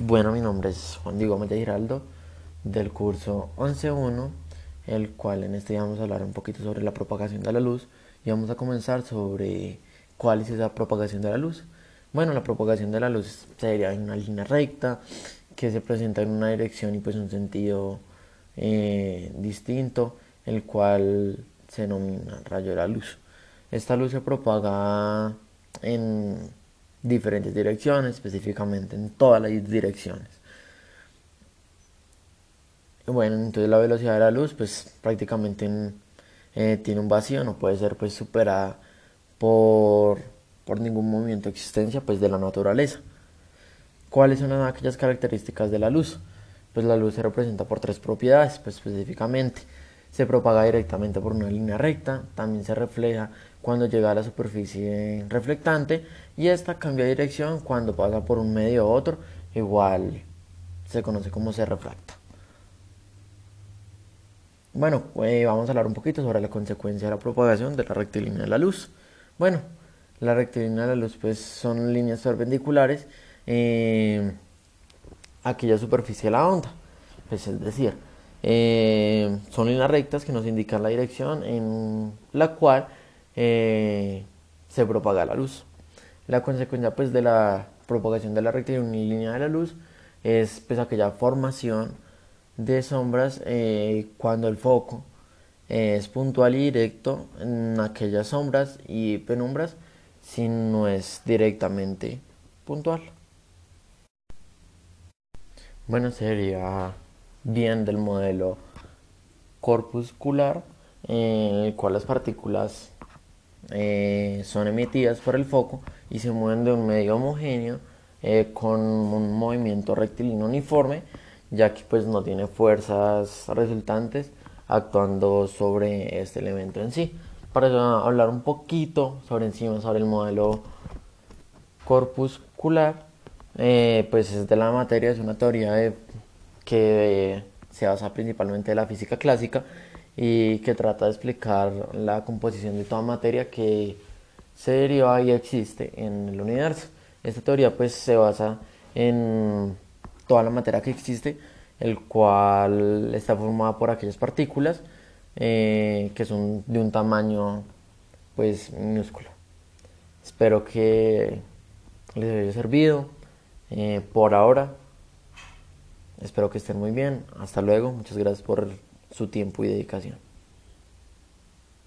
Bueno, mi nombre es Juan Diego Maya Giraldo del curso 11.1, el cual en este día vamos a hablar un poquito sobre la propagación de la luz y vamos a comenzar sobre cuál es esa propagación de la luz. Bueno, la propagación de la luz sería en una línea recta que se presenta en una dirección y pues un sentido eh, distinto, el cual se denomina rayo de la luz. Esta luz se propaga en diferentes direcciones, específicamente en todas las direcciones. Bueno, entonces la velocidad de la luz pues prácticamente eh, tiene un vacío, no puede ser pues superada por, por ningún movimiento de existencia pues de la naturaleza. ¿Cuáles son aquellas características de la luz? Pues la luz se representa por tres propiedades, pues específicamente se propaga directamente por una línea recta, también se refleja cuando llega a la superficie reflectante y esta cambia de dirección cuando pasa por un medio u otro, igual se conoce como se refracta. Bueno, eh, vamos a hablar un poquito sobre la consecuencia de la propagación de la rectilínea de la luz. Bueno, la rectilínea de la luz pues son líneas perpendiculares eh, a aquella superficie de la onda, pues es decir, eh, son líneas rectas que nos indican la dirección en la cual eh, se propaga la luz. La consecuencia pues de la propagación de la rectilínea de la luz es pues aquella formación de sombras eh, cuando el foco es puntual y directo en aquellas sombras y penumbras si no es directamente puntual. Bueno, sería bien del modelo corpuscular, en el cual las partículas eh, son emitidas por el foco y se mueven de un medio homogéneo eh, con un movimiento rectilíneo uniforme, ya que pues no tiene fuerzas resultantes actuando sobre este elemento en sí. Para hablar un poquito sobre encima sobre el modelo corpuscular, eh, pues es de la materia, es una teoría de que se basa principalmente en la física clásica y que trata de explicar la composición de toda materia que se deriva y existe en el universo. Esta teoría pues se basa en toda la materia que existe, el cual está formada por aquellas partículas eh, que son de un tamaño pues minúsculo. Espero que les haya servido. Eh, por ahora Espero que estén muy bien. Hasta luego. Muchas gracias por su tiempo y dedicación.